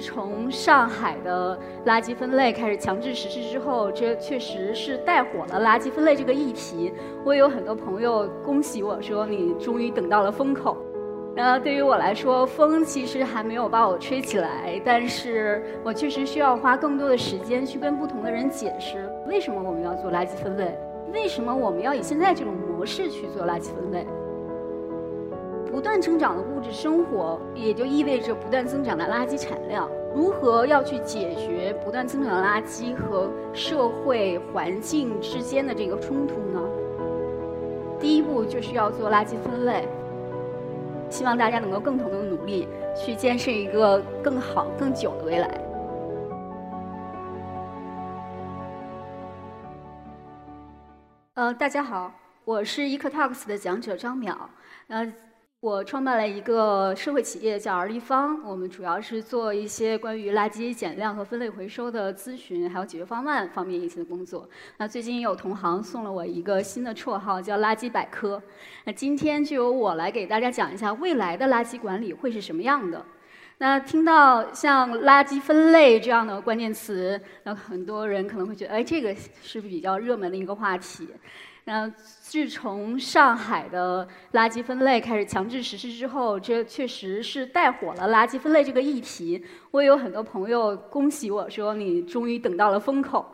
从上海的垃圾分类开始强制实施之后，这确实是带火了垃圾分类这个议题。我也有很多朋友恭喜我说：“你终于等到了风口。”那对于我来说，风其实还没有把我吹起来，但是我确实需要花更多的时间去跟不同的人解释，为什么我们要做垃圾分类，为什么我们要以现在这种模式去做垃圾分类。不断增长的物质生活，也就意味着不断增长的垃圾产量。如何要去解决不断增长的垃圾和社会环境之间的这个冲突呢？第一步就是要做垃圾分类。希望大家能够共同的努力，去建设一个更好、更久的未来。呃，大家好，我是 EcoTalks 的讲者张淼。呃。我创办了一个社会企业叫儿立方，我们主要是做一些关于垃圾减量和分类回收的咨询，还有解决方案方面一些的工作。那最近有同行送了我一个新的绰号，叫“垃圾百科”。那今天就由我来给大家讲一下未来的垃圾管理会是什么样的。那听到像垃圾分类这样的关键词，那很多人可能会觉得，哎，这个是不是比较热门的一个话题。那自从上海的垃圾分类开始强制实施之后，这确实是带火了垃圾分类这个议题。我也有很多朋友恭喜我说：“你终于等到了风口。”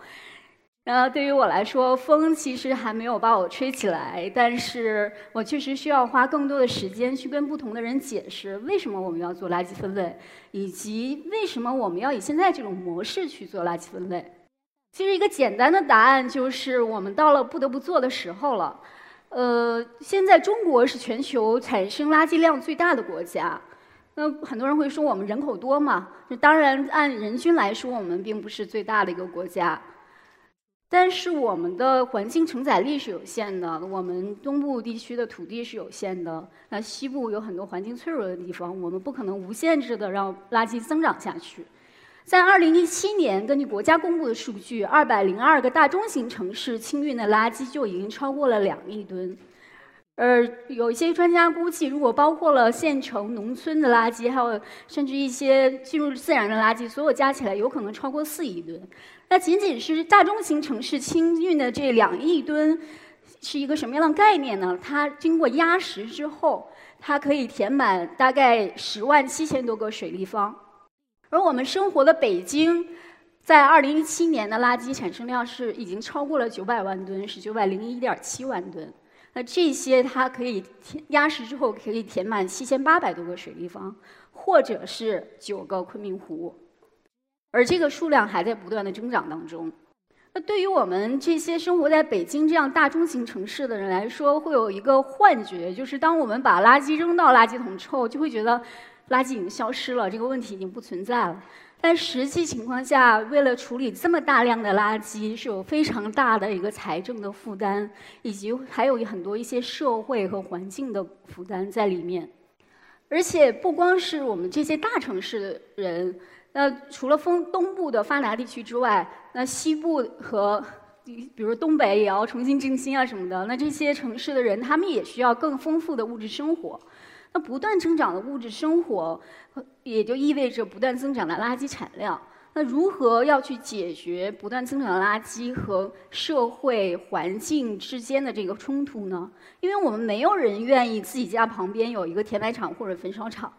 那对于我来说，风其实还没有把我吹起来，但是我确实需要花更多的时间去跟不同的人解释，为什么我们要做垃圾分类，以及为什么我们要以现在这种模式去做垃圾分类。其实一个简单的答案就是，我们到了不得不做的时候了。呃，现在中国是全球产生垃圾量最大的国家。那很多人会说，我们人口多嘛？当然，按人均来说，我们并不是最大的一个国家。但是我们的环境承载力是有限的，我们东部地区的土地是有限的，那西部有很多环境脆弱的地方，我们不可能无限制的让垃圾增长下去。在二零一七年，根据国家公布的数据，二百零二个大中型城市清运的垃圾就已经超过了两亿吨。而有一些专家估计，如果包括了县城、农村的垃圾，还有甚至一些进入自然的垃圾，所有加起来有可能超过四亿吨。那仅仅是大中型城市清运的这两亿吨，是一个什么样的概念呢？它经过压实之后，它可以填满大概十万七千多个水立方。而我们生活的北京，在二零一七年的垃圾产生量是已经超过了九百万吨，是九百零一点七万吨。那这些它可以压实之后可以填满七千八百多个水立方，或者是九个昆明湖，而这个数量还在不断的增长当中。那对于我们这些生活在北京这样大中型城市的人来说，会有一个幻觉，就是当我们把垃圾扔到垃圾桶之后，就会觉得。垃圾已经消失了，这个问题已经不存在了。但实际情况下，为了处理这么大量的垃圾，是有非常大的一个财政的负担，以及还有很多一些社会和环境的负担在里面。而且不光是我们这些大城市的人，那除了丰东部的发达地区之外，那西部和比如东北也要重新振兴啊什么的，那这些城市的人，他们也需要更丰富的物质生活。那不断增长的物质生活，也就意味着不断增长的垃圾产量。那如何要去解决不断增长的垃圾和社会环境之间的这个冲突呢？因为我们没有人愿意自己家旁边有一个填埋场或者焚烧厂。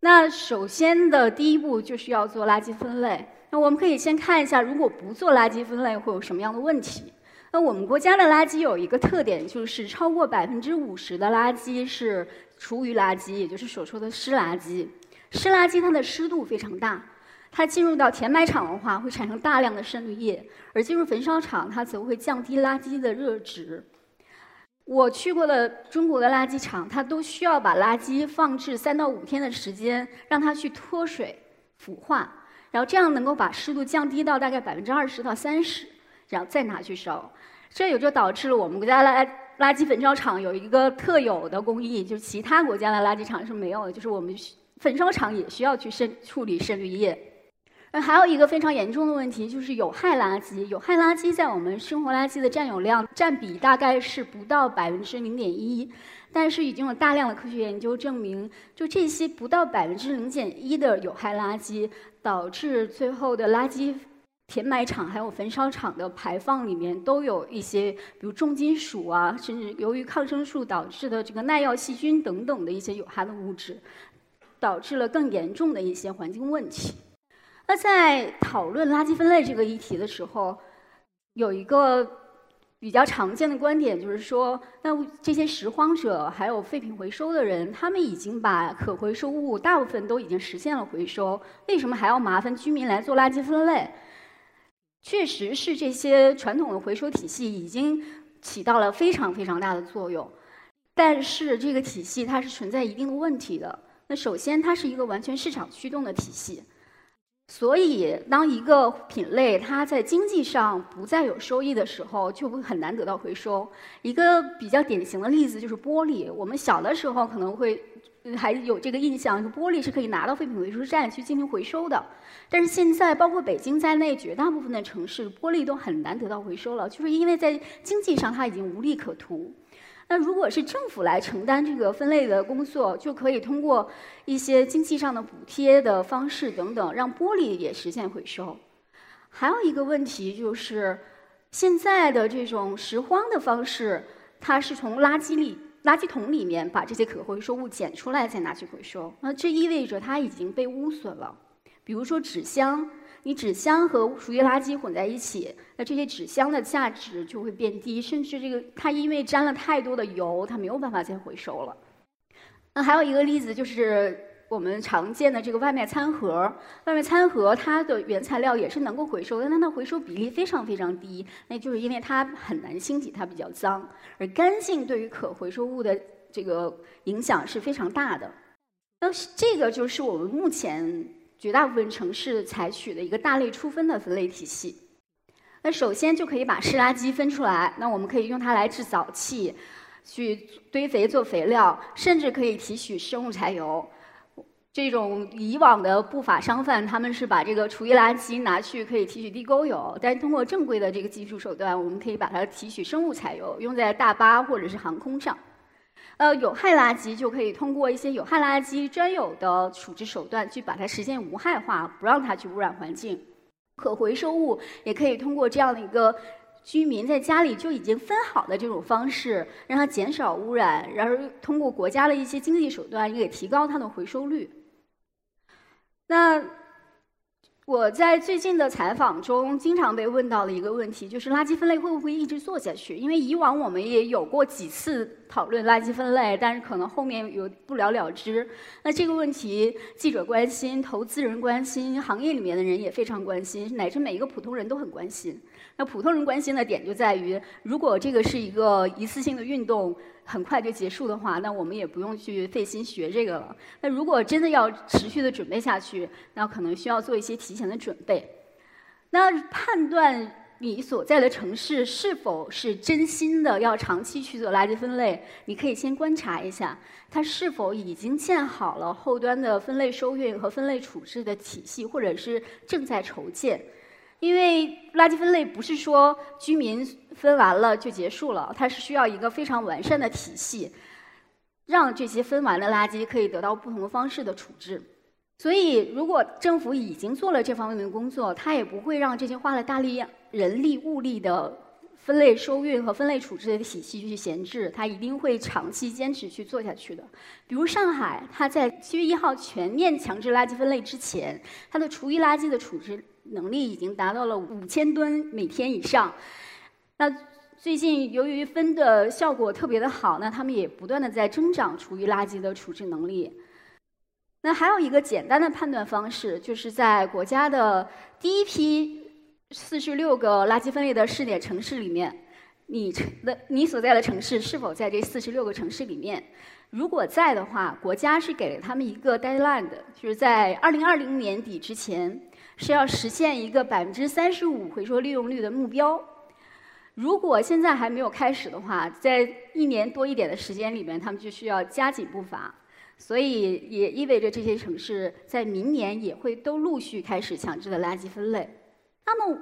那首先的第一步就是要做垃圾分类。那我们可以先看一下，如果不做垃圾分类会有什么样的问题？那我们国家的垃圾有一个特点，就是超过百分之五十的垃圾是厨余垃圾，也就是所说的湿垃圾。湿垃圾它的湿度非常大，它进入到填埋场的话会产生大量的渗滤液，而进入焚烧厂它则会降低垃圾的热值。我去过的中国的垃圾场，它都需要把垃圾放置三到五天的时间，让它去脱水腐化，然后这样能够把湿度降低到大概百分之二十到三十。然后再拿去烧，这也就导致了我们国家垃垃圾焚烧厂有一个特有的工艺，就是其他国家的垃圾厂是没有的，就是我们焚烧厂也需要去渗处理渗滤液。那还有一个非常严重的问题就是有害垃圾。有害垃圾在我们生活垃圾的占有量占比大概是不到百分之零点一，但是已经有大量的科学研究证明，就这些不到百分之零点一的有害垃圾，导致最后的垃圾填埋场还有焚烧厂的排放里面都有一些，比如重金属啊，甚至由于抗生素导致的这个耐药细菌等等的一些有害的物质，导致了更严重的一些环境问题。那在讨论垃圾分类这个议题的时候，有一个比较常见的观点，就是说，那这些拾荒者还有废品回收的人，他们已经把可回收物大部分都已经实现了回收，为什么还要麻烦居民来做垃圾分类？确实是这些传统的回收体系已经起到了非常非常大的作用，但是这个体系它是存在一定的问题的。那首先，它是一个完全市场驱动的体系。所以，当一个品类它在经济上不再有收益的时候，就会很难得到回收。一个比较典型的例子就是玻璃。我们小的时候可能会还有这个印象，玻璃是可以拿到废品回收站去进行回收的。但是现在，包括北京在内，绝大部分的城市玻璃都很难得到回收了，就是因为在经济上它已经无利可图。那如果是政府来承担这个分类的工作，就可以通过一些经济上的补贴的方式等等，让玻璃也实现回收。还有一个问题就是，现在的这种拾荒的方式，它是从垃圾里、垃圾桶里面把这些可回收物捡出来再拿去回收，那这意味着它已经被污损了。比如说纸箱。你纸箱和厨余垃圾混在一起，那这些纸箱的价值就会变低，甚至这个它因为沾了太多的油，它没有办法再回收了。那还有一个例子就是我们常见的这个外卖餐盒，外卖餐盒它的原材料也是能够回收，但它的回收比例非常非常低，那就是因为它很难清洗，它比较脏。而干性对于可回收物的这个影响是非常大的。那这个就是我们目前。绝大部分城市采取的一个大类初分的分类体系。那首先就可以把湿垃圾分出来，那我们可以用它来制沼气，去堆肥做肥料，甚至可以提取生物柴油。这种以往的不法商贩，他们是把这个厨余垃圾拿去可以提取地沟油，但是通过正规的这个技术手段，我们可以把它提取生物柴油，用在大巴或者是航空上。呃，有害垃圾就可以通过一些有害垃圾专有的处置手段去把它实现无害化，不让它去污染环境。可回收物也可以通过这样的一个居民在家里就已经分好的这种方式，让它减少污染，然后通过国家的一些经济手段也提高它的回收率。那。我在最近的采访中，经常被问到的一个问题，就是垃圾分类会不会一直做下去？因为以往我们也有过几次讨论垃圾分类，但是可能后面有不了了之。那这个问题，记者关心，投资人关心，行业里面的人也非常关心，乃至每一个普通人都很关心。那普通人关心的点就在于，如果这个是一个一次性的运动。很快就结束的话，那我们也不用去费心学这个了。那如果真的要持续的准备下去，那可能需要做一些提前的准备。那判断你所在的城市是否是真心的要长期去做垃圾分类，你可以先观察一下，它是否已经建好了后端的分类收运和分类处置的体系，或者是正在筹建。因为垃圾分类不是说居民分完了就结束了，它是需要一个非常完善的体系，让这些分完的垃圾可以得到不同的方式的处置。所以，如果政府已经做了这方面的工作，它也不会让这些花了大力人力物力的分类收运和分类处置的体系去闲置，它一定会长期坚持去做下去的。比如上海，它在七月一号全面强制垃圾分类之前，它的厨余垃圾的处置。能力已经达到了五千吨每天以上。那最近由于分的效果特别的好，那他们也不断的在增长厨余垃圾的处置能力。那还有一个简单的判断方式，就是在国家的第一批四十六个垃圾分类的试点城市里面，你的你所在的城市是否在这四十六个城市里面？如果在的话，国家是给了他们一个 deadline 的，就是在二零二零年底之前。是要实现一个百分之三十五回收利用率的目标。如果现在还没有开始的话，在一年多一点的时间里面，他们就需要加紧步伐。所以也意味着这些城市在明年也会都陆续开始强制的垃圾分类。那么。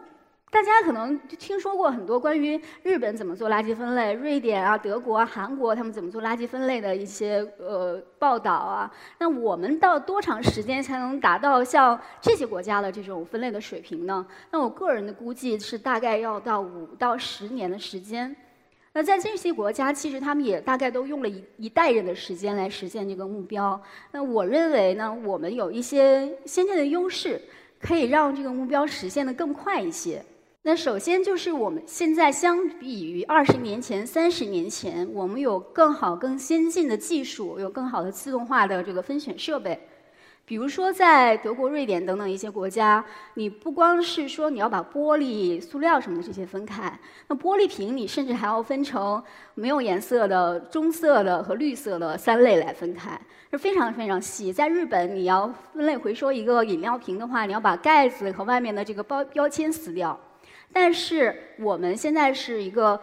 大家可能听说过很多关于日本怎么做垃圾分类、瑞典啊、德国、啊韩国他们怎么做垃圾分类的一些呃报道啊。那我们到多长时间才能达到像这些国家的这种分类的水平呢？那我个人的估计是大概要到五到十年的时间。那在这些国家，其实他们也大概都用了一一代人的时间来实现这个目标。那我认为呢，我们有一些先进的优势，可以让这个目标实现的更快一些。那首先就是我们现在相比于二十年前、三十年前，我们有更好、更先进的技术，有更好的自动化的这个分选设备。比如说，在德国、瑞典等等一些国家，你不光是说你要把玻璃、塑料什么的这些分开，那玻璃瓶你甚至还要分成没有颜色的、棕色的和绿色的三类来分开，是非常非常细。在日本，你要分类回收一个饮料瓶的话，你要把盖子和外面的这个包标签撕掉。但是我们现在是一个，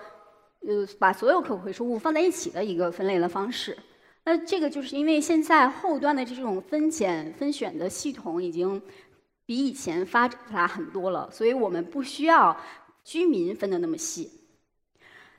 呃，把所有可回收物放在一起的一个分类的方式。那这个就是因为现在后端的这种分拣分选的系统已经比以前发达很多了，所以我们不需要居民分的那么细。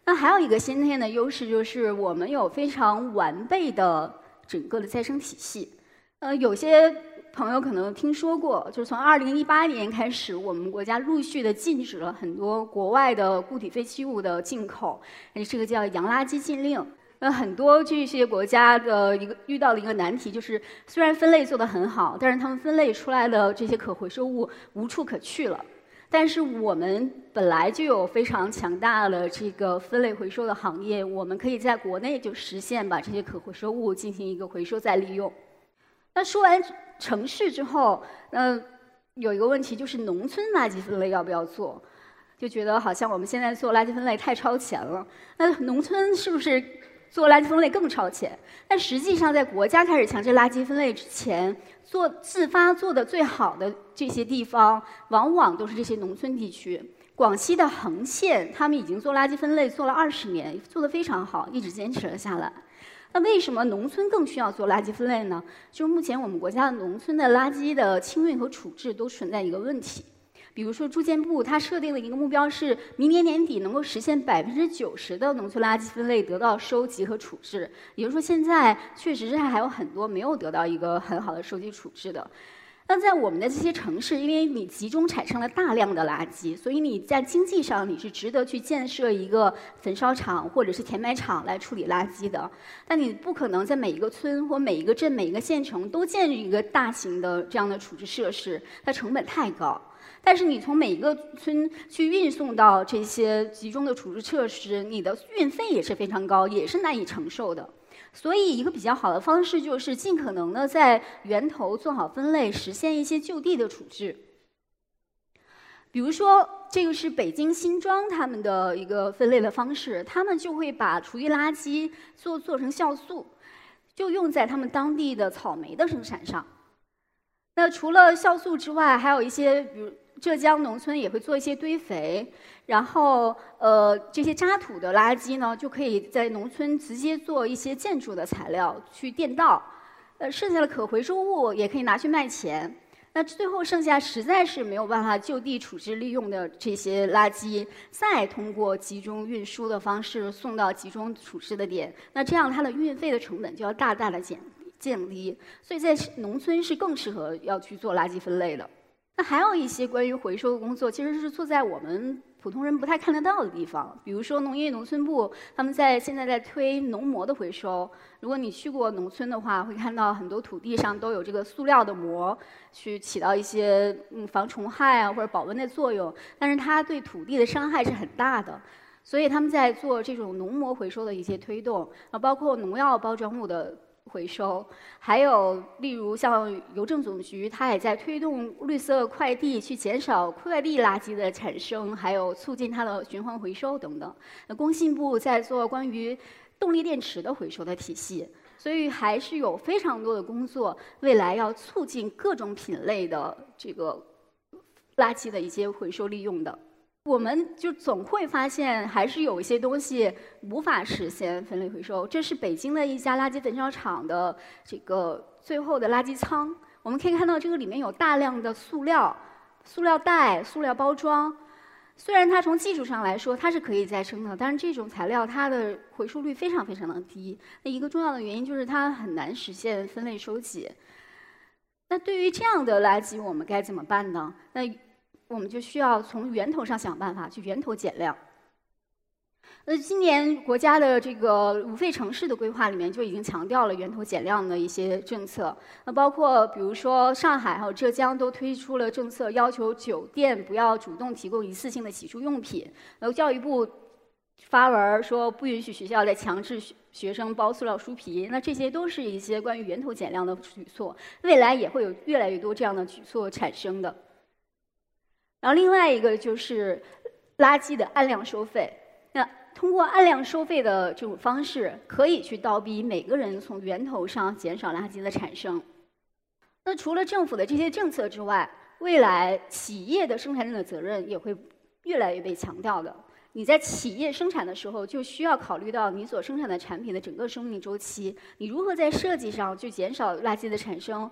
那还有一个先天的优势就是我们有非常完备的整个的再生体系。呃，有些。朋友可能听说过，就是从二零一八年开始，我们国家陆续的禁止了很多国外的固体废弃物的进口，这个叫“洋垃圾禁令”。那很多这些国家的一个遇到的一个难题就是，虽然分类做得很好，但是他们分类出来的这些可回收物无处可去了。但是我们本来就有非常强大的这个分类回收的行业，我们可以在国内就实现把这些可回收物进行一个回收再利用。那说完。城市之后，呃，有一个问题就是农村垃圾分类要不要做？就觉得好像我们现在做垃圾分类太超前了。那农村是不是做垃圾分类更超前？但实际上，在国家开始强制垃圾分类之前，做自发做的最好的这些地方，往往都是这些农村地区。广西的横县，他们已经做垃圾分类做了二十年，做得非常好，一直坚持了下来。那为什么农村更需要做垃圾分类呢？就是目前我们国家的农村的垃圾的清运和处置都存在一个问题，比如说住建部它设定的一个目标是明年年底能够实现百分之九十的农村垃圾分类得到收集和处置，也就是说现在确实是还有很多没有得到一个很好的收集处置的。那在我们的这些城市，因为你集中产生了大量的垃圾，所以你在经济上你是值得去建设一个焚烧厂或者是填埋场来处理垃圾的。但你不可能在每一个村或每一个镇、每一个县城都建立一个大型的这样的处置设施，它成本太高。但是你从每一个村去运送到这些集中的处置设施，你的运费也是非常高，也是难以承受的。所以，一个比较好的方式就是尽可能的在源头做好分类，实现一些就地的处置。比如说，这个是北京新庄他们的一个分类的方式，他们就会把厨余垃圾做做成酵素，就用在他们当地的草莓的生产上。那除了酵素之外，还有一些，比如。浙江农村也会做一些堆肥，然后呃这些渣土的垃圾呢，就可以在农村直接做一些建筑的材料去垫道，呃剩下的可回收物也可以拿去卖钱。那最后剩下实在是没有办法就地处置利用的这些垃圾，再通过集中运输的方式送到集中处置的点，那这样它的运费的成本就要大大的减降低。所以在农村是更适合要去做垃圾分类的。那还有一些关于回收的工作，其实是做在我们普通人不太看得到的地方。比如说，农业农村部他们在现在在推农膜的回收。如果你去过农村的话，会看到很多土地上都有这个塑料的膜，去起到一些嗯防虫害啊或者保温的作用。但是它对土地的伤害是很大的，所以他们在做这种农膜回收的一些推动啊，包括农药包装物的。回收，还有例如像邮政总局，它也在推动绿色快递，去减少快递垃圾的产生，还有促进它的循环回收等等。那工信部在做关于动力电池的回收的体系，所以还是有非常多的工作，未来要促进各种品类的这个垃圾的一些回收利用的。我们就总会发现，还是有一些东西无法实现分类回收。这是北京的一家垃圾焚烧厂的这个最后的垃圾仓。我们可以看到，这个里面有大量的塑料、塑料袋、塑料包装。虽然它从技术上来说它是可以再生的，但是这种材料它的回收率非常非常的低。那一个重要的原因就是它很难实现分类收集。那对于这样的垃圾，我们该怎么办呢？那我们就需要从源头上想办法，去源头减量。那今年国家的这个无废城市的规划里面就已经强调了源头减量的一些政策。那包括比如说上海还有浙江都推出了政策，要求酒店不要主动提供一次性的洗漱用品。然后教育部发文说不允许学校再强制学生包塑料书皮。那这些都是一些关于源头减量的举措，未来也会有越来越多这样的举措产生的。然后另外一个就是垃圾的按量收费。那通过按量收费的这种方式，可以去倒逼每个人从源头上减少垃圾的产生。那除了政府的这些政策之外，未来企业的生产者的责任也会越来越被强调的。你在企业生产的时候，就需要考虑到你所生产的产品的整个生命周期，你如何在设计上去减少垃圾的产生。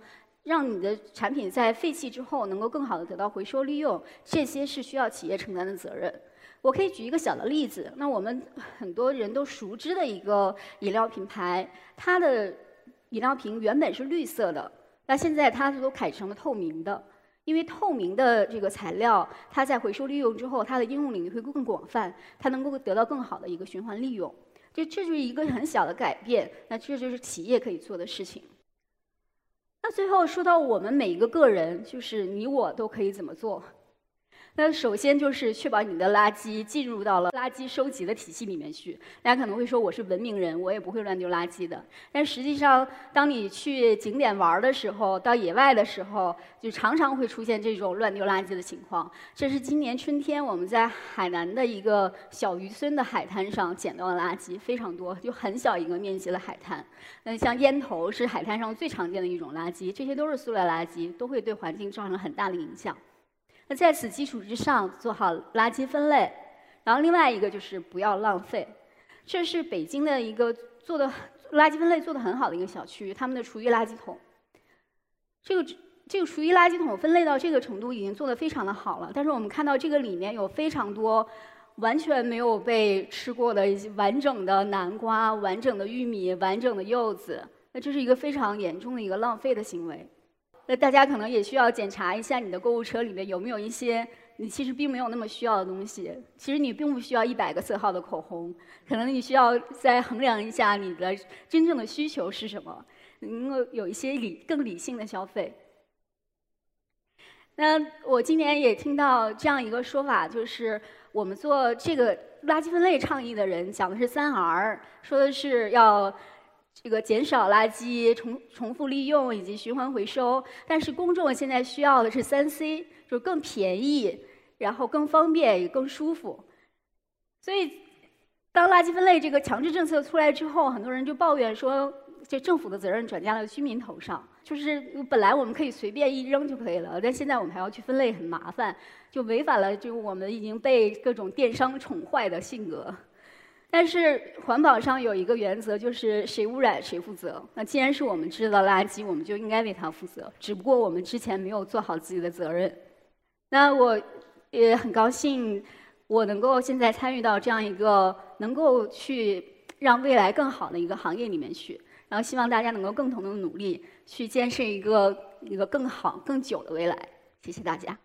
让你的产品在废弃之后能够更好的得到回收利用，这些是需要企业承担的责任。我可以举一个小的例子，那我们很多人都熟知的一个饮料品牌，它的饮料瓶原本是绿色的，那现在它都改成了透明的，因为透明的这个材料，它在回收利用之后，它的应用领域会更广泛，它能够得到更好的一个循环利用。这这就是一个很小的改变，那这就是企业可以做的事情。那最后说到我们每一个个人，就是你我都可以怎么做？那首先就是确保你的垃圾进入到了垃圾收集的体系里面去。大家可能会说我是文明人，我也不会乱丢垃圾的。但实际上，当你去景点玩的时候，到野外的时候，就常常会出现这种乱丢垃圾的情况。这是今年春天我们在海南的一个小渔村的海滩上捡到的垃圾，非常多，就很小一个面积的海滩。那像烟头是海滩上最常见的一种垃圾，这些都是塑料垃圾，都会对环境造成很大的影响。那在此基础之上做好垃圾分类，然后另外一个就是不要浪费。这是北京的一个做的垃圾分类做的很好的一个小区，他们的厨余垃圾桶。这个这个厨余垃圾桶分类到这个程度已经做的非常的好了，但是我们看到这个里面有非常多完全没有被吃过的一些完整的南瓜、完整的玉米、完整的柚子，那这是一个非常严重的一个浪费的行为。那大家可能也需要检查一下你的购物车里面有没有一些你其实并没有那么需要的东西。其实你并不需要一百个色号的口红，可能你需要再衡量一下你的真正的需求是什么，能够有一些理更理性的消费。那我今年也听到这样一个说法，就是我们做这个垃圾分类倡议的人讲的是三 R，说的是要。这个减少垃圾、重重复利用以及循环回收，但是公众现在需要的是三 C，就是更便宜，然后更方便也更舒服。所以，当垃圾分类这个强制政策出来之后，很多人就抱怨说，这政府的责任转嫁到居民头上，就是本来我们可以随便一扔就可以了，但现在我们还要去分类，很麻烦，就违反了就我们已经被各种电商宠坏的性格。但是环保上有一个原则，就是谁污染谁负责。那既然是我们制造垃圾，我们就应该为它负责。只不过我们之前没有做好自己的责任。那我也很高兴，我能够现在参与到这样一个能够去让未来更好的一个行业里面去。然后希望大家能够共同的努力，去建设一个一个更好、更久的未来。谢谢大家。